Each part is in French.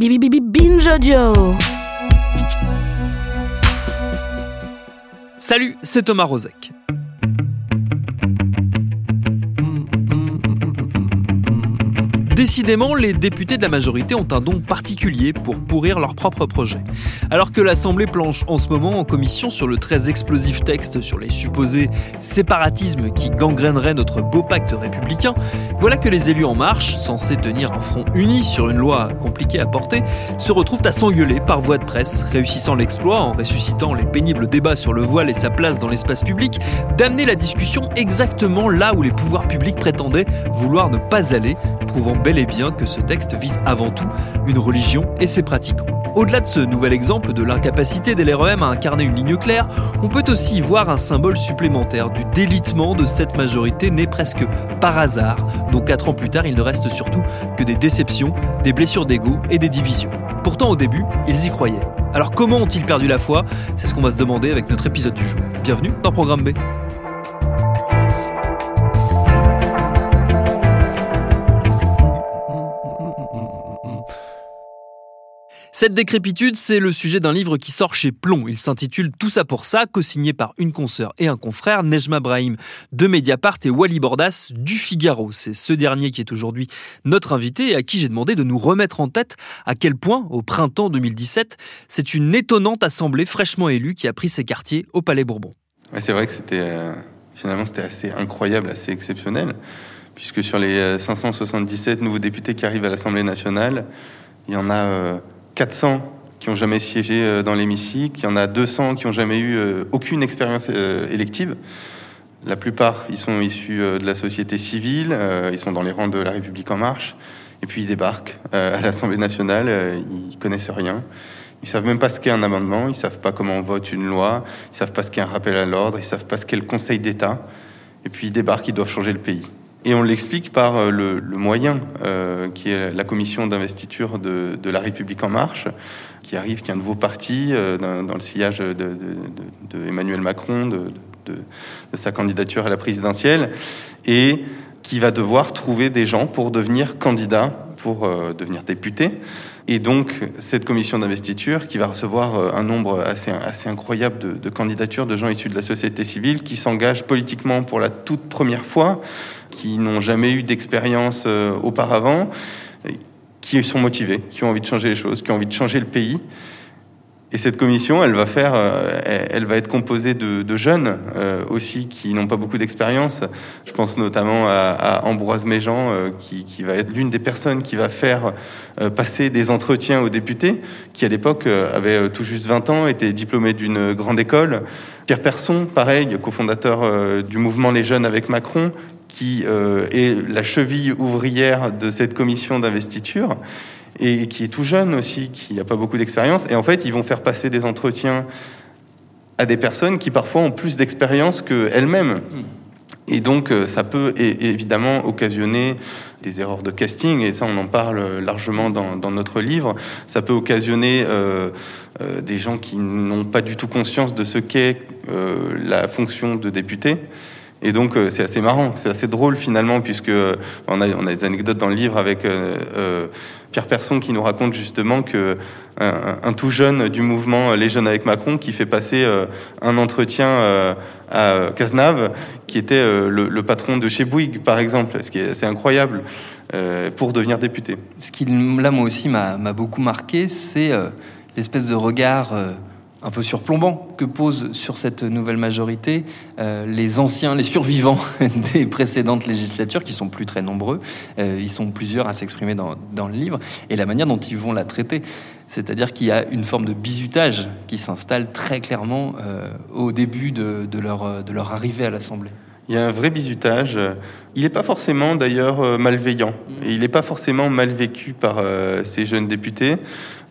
Bibi Bibi Binge. Salut, c'est Thomas Rozek. Décidément, les députés de la majorité ont un don particulier pour pourrir leur propre projet. Alors que l'Assemblée planche en ce moment en commission sur le très explosif texte sur les supposés séparatismes qui gangrèneraient notre beau pacte républicain, voilà que les élus en marche, censés tenir un front uni sur une loi compliquée à porter, se retrouvent à s'engueuler par voie de presse, réussissant l'exploit en ressuscitant les pénibles débats sur le voile et sa place dans l'espace public, d'amener la discussion exactement là où les pouvoirs publics prétendaient vouloir ne pas aller, prouvant bel et bien que ce texte vise avant tout une religion et ses pratiquants. Au-delà de ce nouvel exemple de l'incapacité des LREM à incarner une ligne claire, on peut aussi y voir un symbole supplémentaire du délitement de cette majorité née presque par hasard, dont quatre ans plus tard il ne reste surtout que des déceptions, des blessures d'ego et des divisions. Pourtant au début, ils y croyaient. Alors comment ont-ils perdu la foi? C'est ce qu'on va se demander avec notre épisode du jour. Bienvenue dans Programme B. Cette décrépitude, c'est le sujet d'un livre qui sort chez Plomb. Il s'intitule Tout ça pour ça, co-signé par une consoeur et un confrère, Nejma Brahim de Mediapart et Wally Bordas du Figaro. C'est ce dernier qui est aujourd'hui notre invité et à qui j'ai demandé de nous remettre en tête à quel point, au printemps 2017, c'est une étonnante assemblée fraîchement élue qui a pris ses quartiers au Palais Bourbon. c'est vrai que c'était euh, finalement c'était assez incroyable, assez exceptionnel, puisque sur les 577 euh, nouveaux députés qui arrivent à l'Assemblée nationale, il y en a euh, 400 qui ont jamais siégé euh, dans l'hémicycle, il y en a 200 qui ont jamais eu euh, aucune expérience euh, élective. La plupart, ils sont issus de la société civile, ils sont dans les rangs de la République en marche, et puis ils débarquent à l'Assemblée nationale, ils connaissent rien. Ils savent même pas ce qu'est un amendement, ils savent pas comment on vote une loi, ils savent pas ce qu'est un rappel à l'ordre, ils savent pas ce qu'est le Conseil d'État. Et puis ils débarquent, ils doivent changer le pays. Et on l'explique par euh, le, moyen euh, qui est la commission d'investiture de, La République en marche, qui arrive, qui est un nouveau parti euh, dans, le sillage de, Emmanuel Macron, de, sa candidature à la présidentielle, et qui va devoir trouver des gens pour devenir candidat, pour devenir député. Et donc, cette commission d'investiture qui va recevoir euh, un nombre assez, assez incroyable de, de, candidatures de gens issus de la société civile qui s'engagent politiquement pour la toute première fois, qui n'ont jamais eu d'expérience euh, auparavant, qui sont motivés, qui ont envie de changer les choses, qui ont envie de changer le pays. Et cette commission, elle va faire, euh, elle va être composée de, jeunes euh, aussi qui n'ont pas beaucoup d'expérience. Je pense notamment à, Ambroise Méjean, euh, qui, qui, va être l'une des personnes qui va faire passer des entretiens aux députés, qui à l'époque avait tout juste 20 ans, était diplômé d'une grande école. Pierre Persson, pareil, cofondateur du mouvement Les Jeunes avec Macron, qui est la cheville ouvrière de cette commission d'investiture et qui est tout jeune aussi, qui n'a pas beaucoup d'expérience. Et en fait, ils vont faire passer des entretiens à des personnes qui parfois ont plus d'expérience qu'elles-mêmes. Et donc, euh, ça peut évidemment occasionner des erreurs de casting, et ça, on en parle largement dans, notre livre. Ça peut occasionner euh, euh, des gens qui n'ont pas du tout conscience de ce qu'est la fonction de député. Et donc c'est assez marrant, c'est assez drôle finalement, puisque on a, on a des anecdotes dans le livre avec Pierre Persson qui nous raconte justement que un, tout jeune du mouvement Les Jeunes avec Macron qui fait passer euh, un entretien euh, à Cazenave, qui était euh, le, patron de chez Bouygues, par exemple, ce qui est assez incroyable, pour devenir député. Ce qui, là, moi aussi, m'a beaucoup marqué, c'est l'espèce de regard un peu surplombant que posent sur cette nouvelle majorité euh, les anciens, les survivants des précédentes législatures, qui sont plus très nombreux. Euh, ils sont plusieurs à s'exprimer dans, le livre, et la manière dont ils vont la traiter. C'est-à-dire qu'il y a une forme de bizutage qui s'installe très clairement euh, au début de, leur, de leur arrivée à l'Assemblée. Il y a un vrai bizutage. Il n'est pas forcément d'ailleurs malveillant. Mm. Et il n'est pas forcément mal vécu par ces jeunes députés.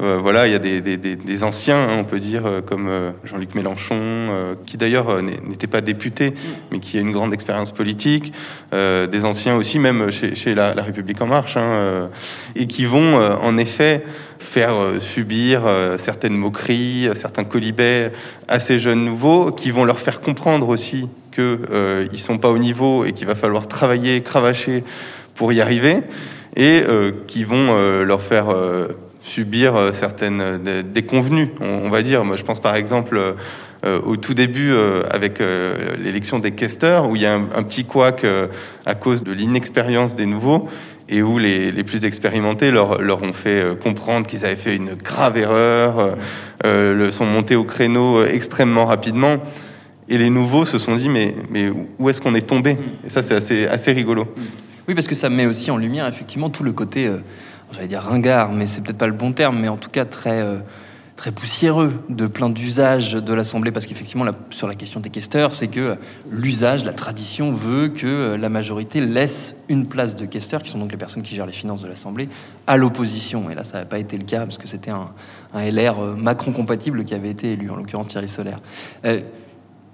Euh, voilà, il y a des, des, des anciens, hein, on peut dire, euh, comme euh, Jean-Luc Mélenchon, qui d'ailleurs n'était pas député, mais qui a une grande expérience politique, des anciens aussi, même chez, chez la, la, République en marche, hein, et qui vont en effet faire subir certaines moqueries, certains colibets à ces jeunes nouveaux, qui vont leur faire comprendre aussi qu'ils euh, ne sont pas au niveau et qu'il va falloir travailler, cravacher pour y arriver, et qui vont leur faire subir euh, certaines euh, déconvenues, on, va dire. Moi, je pense par exemple euh, au tout début avec l'élection des questeurs, où il y a un, petit couac à cause de l'inexpérience des nouveaux et où les, plus expérimentés leur, ont fait comprendre qu'ils avaient fait une grave erreur, sont montés au créneau extrêmement rapidement. Et les nouveaux se sont dit, mais, mais où est-ce qu'on est tombé? Et ça, c'est assez, assez rigolo. Oui, parce que ça met aussi en lumière, effectivement, tout le côté j'allais dire ringard, mais c'est peut-être pas le bon terme, mais en tout cas très, euh, très poussiéreux de plein d'usages de l'Assemblée, parce qu'effectivement, sur la question des questeurs, c'est que l'usage, la tradition veut que euh, la majorité laisse une place de questeurs, qui sont donc les personnes qui gèrent les finances de l'Assemblée, à l'opposition. Et là, ça n'a pas été le cas, parce que c'était un, LR euh, Macron-compatible qui avait été élu, en l'occurrence Thierry Solaire.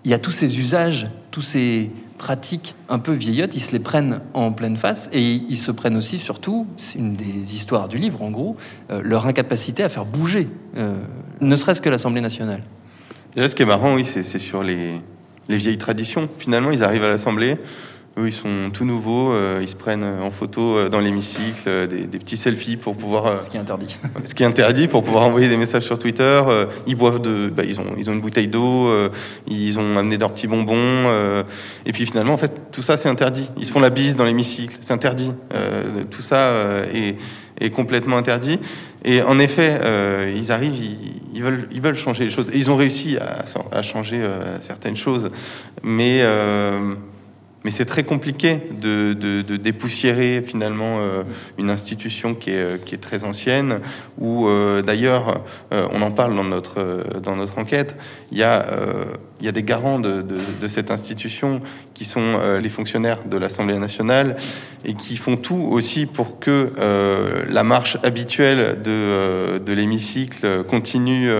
Il y a tous ces usages, tous ces pratiques un peu vieillottes, ils se les prennent en pleine face et ils se prennent aussi, surtout, c'est une des histoires du livre en gros, euh, leur incapacité à faire bouger, euh, ne serait-ce que l'Assemblée nationale. Là, ce qui est marrant, oui, c'est sur les, les vieilles traditions. Finalement, ils arrivent à l'Assemblée, eux, ils sont tout nouveaux, euh, ils se prennent en photo euh, dans l'hémicycle, euh, des, petits selfies pour pouvoir. ce qui est interdit. ce qui est interdit pour pouvoir envoyer des messages sur Twitter. ils boivent de, bah, ils ont, ils ont une bouteille d'eau, ils ont amené leurs petits bonbons, et puis finalement, en fait, tout ça c'est interdit. Ils se font la bise dans l'hémicycle, c'est interdit. tout ça est, est, complètement interdit. Et en effet, ils arrivent, ils, veulent, ils veulent changer les choses. Et ils ont réussi à, à changer certaines choses, mais mais c'est très compliqué de, dépoussiérer finalement euh, une institution qui est, euh, qui est, très ancienne, où euh, d'ailleurs, on en parle dans notre, dans notre enquête, il y a, y a des garants de, de cette institution qui sont les fonctionnaires de l'Assemblée nationale et qui font tout aussi pour que la marche habituelle de l'hémicycle continue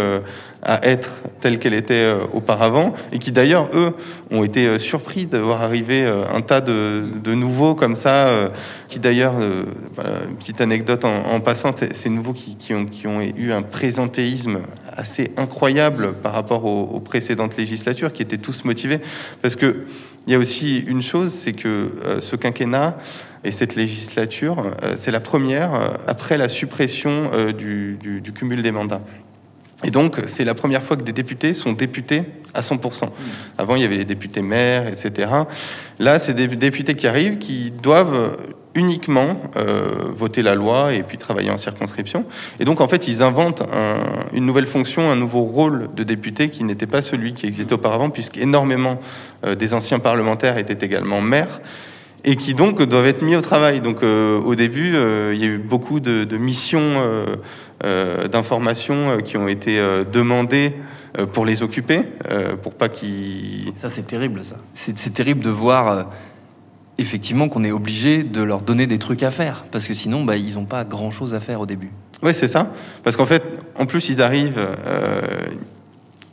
à être telle qu'elle était euh, auparavant, et qui d'ailleurs, eux, ont été euh, surpris d'avoir arrivé euh, un tas de, nouveaux comme ça, qui d'ailleurs, une petite anecdote en, passant, ces nouveaux qui, ont, eu un présentéisme assez incroyable par rapport aux, précédentes législatures, qui étaient tous motivés, parce que il y a aussi une chose, c'est que ce quinquennat et cette législature, c'est la première après la suppression du cumul des mandats. Et donc, c'est la première fois que des députés sont députés à 100%. Avant, il y avait les députés maires, etc. Là, c'est des députés qui arrivent, qui doivent uniquement euh, voter la loi et puis travailler en circonscription. Et donc, en fait, ils inventent une nouvelle fonction, un nouveau rôle de député qui n'était pas celui qui existait auparavant, puisqu'énormément euh, des anciens parlementaires étaient également maires et qui donc doivent être mis au travail. Donc euh, au début, euh, il y a eu beaucoup de, de missions euh, d'informations qui ont été demandées pour les occuper, pour pas qu'ils... Ça c'est terrible ça. C'est terrible de voir effectivement qu'on est obligé de leur donner des trucs à faire, parce que sinon bah, ils n'ont pas grand-chose à faire au début. Oui, c'est ça. Parce qu'en fait, en plus, ils arrivent,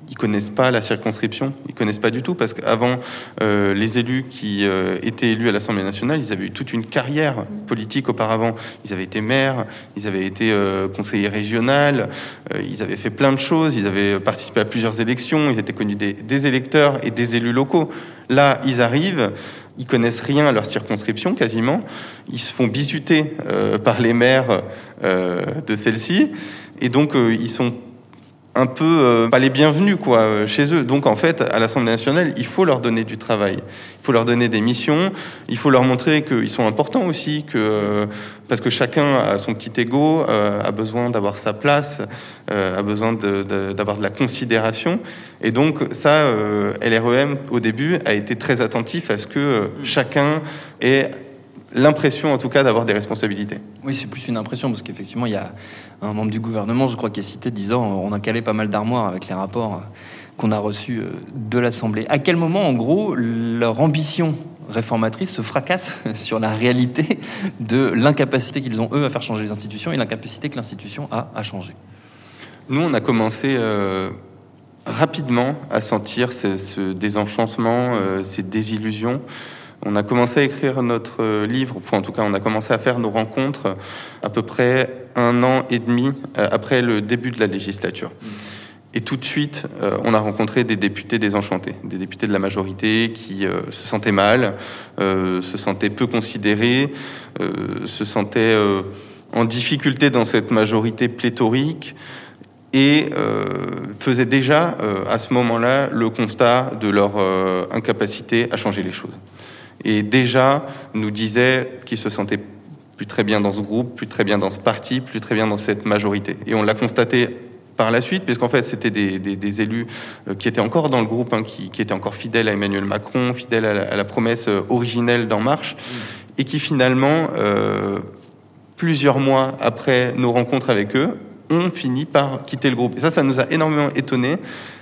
ils connaissent pas la circonscription, ils connaissent pas du tout parce qu'avant euh, les élus qui euh, étaient élus à l'Assemblée nationale, ils avaient eu toute une carrière politique auparavant. Ils avaient été maires, ils avaient été euh, conseillers régional, euh, ils avaient fait plein de choses, ils avaient participé à plusieurs élections, ils étaient connus des, des électeurs et des élus locaux. Là, ils arrivent, ils connaissent rien à leur circonscription quasiment, ils se font bisuter par les maires de celle-ci et donc ils sont un peu euh, pas les bienvenus quoi euh, chez eux. Donc en fait, à l'Assemblée nationale, il faut leur donner du travail, il faut leur donner des missions, il faut leur montrer qu'ils sont importants aussi, que euh, parce que chacun a son petit ego, a besoin d'avoir sa place, a besoin d'avoir de, la considération. Et donc ça, LREM au début a été très attentif à ce que chacun ait l'impression en tout cas d'avoir des responsabilités. Oui, c'est plus une impression parce qu'effectivement, il y a un membre du gouvernement, je crois, qui est cité disant on a calé pas mal d'armoires avec les rapports euh, qu'on a reçus euh, de l'Assemblée. À quel moment, en gros, leur ambition réformatrices se fracassent sur la réalité de l'incapacité qu'ils ont, eux, à faire changer les institutions et l'incapacité que l'institution a à changer? Nous, on a commencé euh, rapidement à sentir ce, ce désenchantement, euh, ces désillusions. On a commencé à écrire notre euh, livre, enfin en tout cas on a commencé à faire nos rencontres à peu près un an et demi euh, après le début de la législature. Et tout de suite, euh, on a rencontré des députés désenchantés, des députés de la majorité qui se sentaient mal, se sentaient peu considérés, se sentaient en difficulté dans cette majorité pléthorique et faisaient déjà à ce moment-là le constat de leur incapacité à changer les choses. Et déjà nous disaient qu'ils se sentaient plus très bien dans ce groupe, plus très bien dans ce parti, plus très bien dans cette majorité. Et on l'a constaté par la suite, puisqu'en fait, c'était des, élus euh, qui étaient encore dans le groupe, hein, qui, étaient encore fidèles à Emmanuel Macron, fidèles à la, promesse euh, originelle d'En Marche, et qui finalement, euh, plusieurs mois après nos rencontres avec eux, ont fini par quitter le groupe. Et ça, ça nous a énormément étonnés.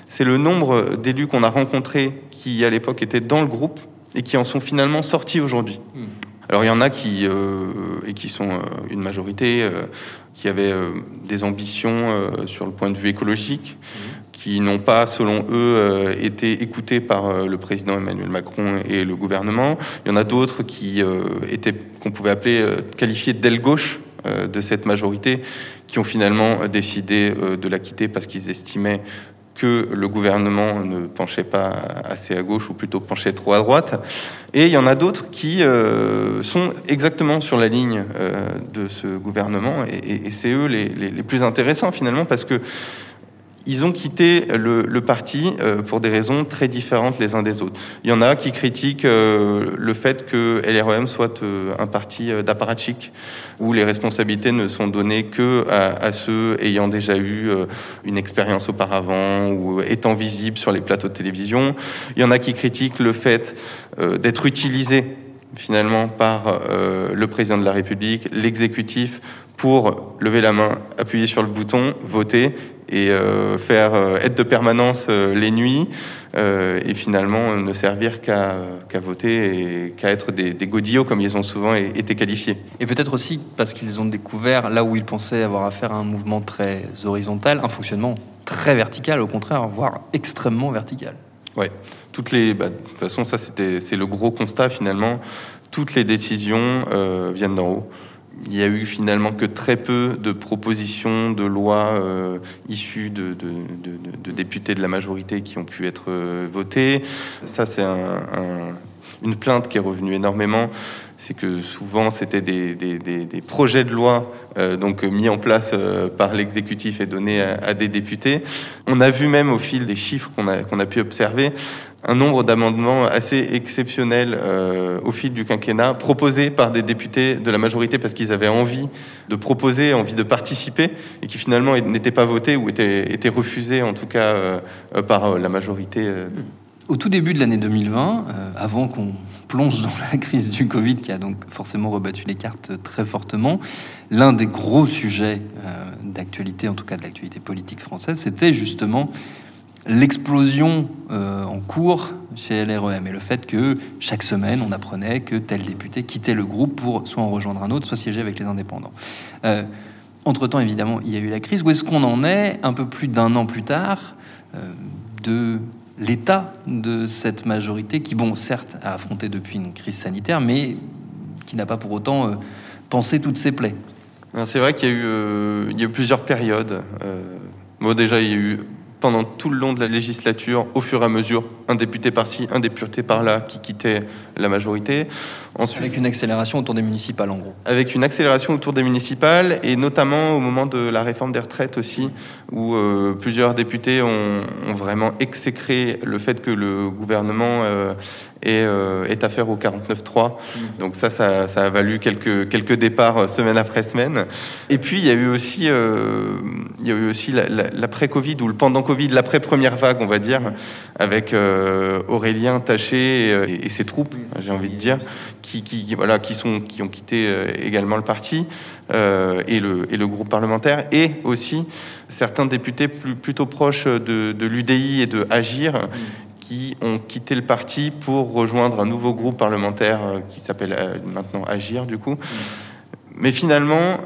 C'est le nombre d'élus qu'on a rencontrés qui, à l'époque, étaient dans le groupe et qui en sont finalement sortis aujourd'hui. Mmh. Alors il y en a qui euh, et qui sont euh, une majorité euh, qui avaient des ambitions sur le point de vue écologique, mmh. qui n'ont pas, selon eux, été écoutés par le président Emmanuel Macron et le gouvernement. Il y en a d'autres qui étaient qu'on pouvait appeler qualifiés d'aile gauche de cette majorité, qui ont finalement décidé de la quitter parce qu'ils estimaient que le gouvernement ne penchait pas assez à gauche ou plutôt penchait trop à droite. Et il y en a d'autres qui euh, sont exactement sur la ligne euh, de ce gouvernement et, et, c'est eux les, plus intéressants finalement parce que ils ont quitté le, parti euh, pour des raisons très différentes les uns des autres. Il y en a qui critiquent euh, le fait que LREM soit euh, un parti d'apparatchik, où les responsabilités ne sont données que à, à ceux ayant déjà eu une expérience auparavant ou étant visibles sur les plateaux de télévision. Il y en a qui critiquent le fait d'être utilisé finalement par le président de la République, l'exécutif, pour lever la main, appuyer sur le bouton, voter et euh, faire euh, aide de permanence euh, les nuits et finalement ne servir qu'à qu voter et qu'à être des, des, godillots comme ils ont souvent été qualifiés. Et peut-être aussi parce qu'ils ont découvert là où ils pensaient avoir affaire à un mouvement très horizontal, un fonctionnement très vertical, au contraire, voire extrêmement vertical. Ouais, toutes les, bah, de toute façon, ça c'est le gros constat finalement. Toutes les décisions euh, viennent d'en haut il y a eu finalement que très peu de propositions de loi euh, issues de, députés de la majorité qui ont pu être euh, votées. Ça, c'est un, un, une plainte qui est revenue énormément. C'est que souvent, c'était des, projets de loi euh, donc mis en place euh, par l'exécutif et donnés à, des députés. On a vu même au fil des chiffres qu'on a, pu observer un nombre d'amendements assez exceptionnels euh, au fil du quinquennat, proposés par des députés de la majorité parce qu'ils avaient envie de proposer, envie de participer, et qui finalement n'étaient pas votés ou étaient, refusés en tout cas euh, par la majorité. Euh. Au tout début de l'année 2020, euh, avant qu'on plonge dans la crise du Covid, qui a donc forcément rebattu les cartes très fortement, l'un des gros sujets euh, d'actualité, en tout cas de l'actualité politique française, c'était justement l'explosion euh, en cours chez LREM et le fait que chaque semaine on apprenait que tel député quittait le groupe pour soit en rejoindre un autre, soit siéger avec les indépendants. Entre-temps, évidemment, il y a eu la crise. Où est-ce qu'on en est, un peu plus d'un an plus tard, de l'état de cette majorité qui, bon, certes, a affronté depuis une crise sanitaire, mais qui n'a pas pour autant euh, pensé toutes ses plaies C'est vrai qu'il y, euh, y, a eu plusieurs périodes. bon, déjà, il y a eu pendant tout le long de la législature, au fur et à mesure, un député par-ci, un député par-là qui quittait la majorité. Ensuite, avec une accélération autour des municipales, en gros. Avec une accélération autour des municipales, et notamment au moment de la réforme des retraites aussi, où euh, plusieurs députés ont, ont, vraiment exécré le fait que le gouvernement euh, ait, euh, ait affaire au 49.3. Mmh. Donc ça, ça, ça, a valu quelques, quelques départs semaine après semaine. Et puis, il y a eu aussi, euh, il y a eu aussi l'après-Covid, ou le pendant Covid, l'après-première vague, on va dire, avec euh, Aurélien Taché et, et, ses troupes, j'ai envie de dire, qui, voilà, qui, sont, qui ont quitté euh, également le parti euh, et, le, groupe parlementaire, et aussi certains députés plutôt proches de, de l'UDI et de Agir, qui ont quitté le parti pour rejoindre un nouveau groupe parlementaire euh, qui s'appelle euh, maintenant Agir, du coup. Mais finalement,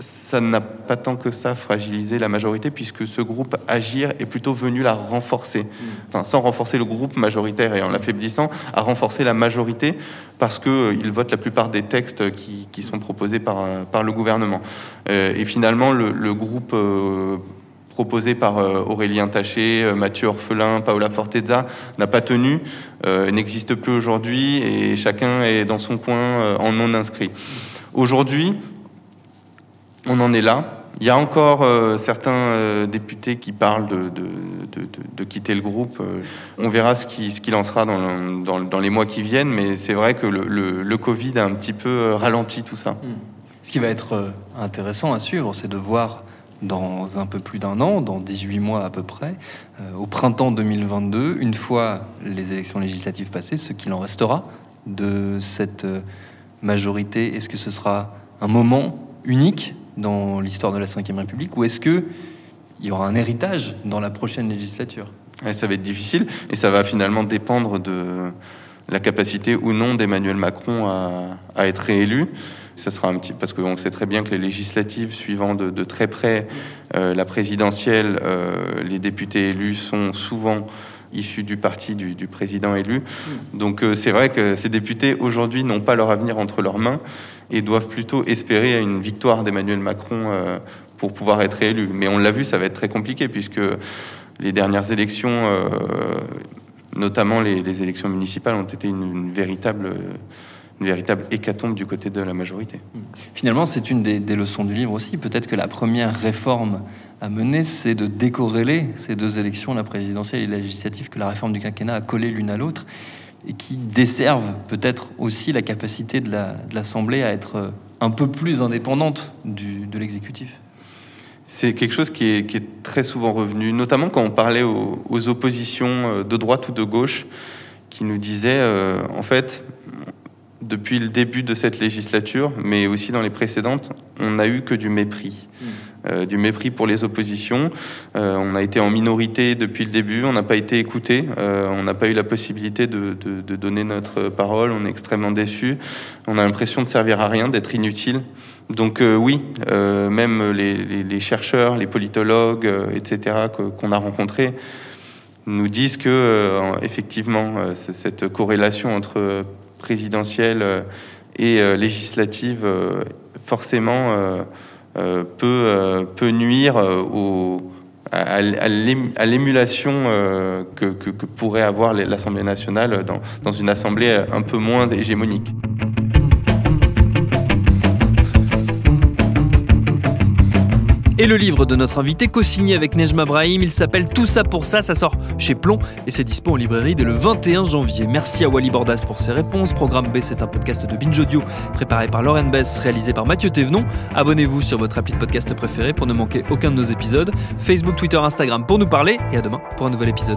ça n'a pas tant que ça fragilisé la majorité, puisque ce groupe Agir est plutôt venu la renforcer. Enfin, sans renforcer le groupe majoritaire et en l'affaiblissant, à renforcer la majorité, parce qu'ils euh, votent la plupart des textes qui, qui sont proposés par, euh, par le gouvernement. Euh, et finalement, le, le groupe euh, proposé par Aurélien Taché, Mathieu Orphelin, Paola Fortezza, n'a pas tenu, euh, n'existe plus aujourd'hui, et chacun est dans son coin en non inscrit. Aujourd'hui, on en est là. Il y a encore euh, certains euh, députés qui parlent de, quitter le groupe. Euh, on verra ce qui, ce qu'il en sera dans, le- dans, dans les mois qui viennent, mais c'est vrai que le, le, Covid a un petit peu ralenti tout ça. Ce qui va être intéressant à suivre, c'est de voir dans un peu plus d'un an, dans 18 mois à peu près, au printemps 2022, une fois les élections législatives passées, ce qu'il en restera de cette majorité. Est-ce que ce sera un moment unique dans l'histoire de la Ve République ou est-ce que il y aura un héritage dans la prochaine législature? Ouais, ça va être difficile et ça va finalement dépendre de la capacité ou non d'Emmanuel Macron à, à être réélu. Ça sera un petit parce qu'on sait très bien que les législatives suivant de, de très près euh, la présidentielle, euh, les députés élus sont souvent issus du parti du, du président élu. Donc euh, c'est vrai que ces députés aujourd'hui n'ont pas leur avenir entre leurs mains et doivent plutôt espérer à une victoire d'Emmanuel Macron euh, pour pouvoir être réélu. Mais on l'a vu, ça va être très compliqué puisque les dernières élections, euh, notamment les, élections municipales, ont été une, véritable, une véritable hécatombe du côté de la majorité. Finalement, c'est une des, des leçons du livre aussi. Peut-être que la première réforme à mener, c'est de décorréler ces deux élections, la présidentielle et la législative, que la réforme du quinquennat a collé l'une à l'autre, et qui desservent peut-être aussi la capacité de la- de l'Assemblée à être euh, un peu plus indépendante du- de l'exécutif. C'est quelque chose qui est, qui est très souvent revenu, notamment quand on parlait aux, aux oppositions euh, de droite ou de gauche, qui nous disaient, euh, en fait, depuis le début de cette législature, mais aussi dans les précédentes, on n'a eu que du mépris. Euh, du mépris pour les oppositions. Euh, on a été en minorité depuis le début, on n'a pas été écouté, euh, on n'a pas eu la possibilité de, donner notre parole, on est extrêmement déçus. On a l'impression de servir à rien, d'être inutile. Donc oui, même les, les- chercheurs, les politologues, etc., qu'on a rencontrés, nous disent que effectivement, cette corrélation entre présidentielle et législative, forcément, peut, euh, peut nuire euh, à, à l'ém- à l'émulation euh, que, pourrait avoir l'Assemblée nationale dans une assemblée un peu moins hégémonique. Et le livre de notre invité, co-signé avec Nejma Brahim, il s'appelle Tout ça pour ça, ça sort chez Plomb et c'est dispo en librairie dès le 21 janvier. Merci à Wally Bordas pour ses réponses. Programme B, c'est un podcast de Binge Audio préparé par Lauren Bess, réalisé par Mathieu Thévenon. Abonnez-vous sur votre appli de podcast préféré pour ne manquer aucun de nos épisodes. Facebook, Twitter, Instagram pour nous parler et à demain pour un nouvel épisode.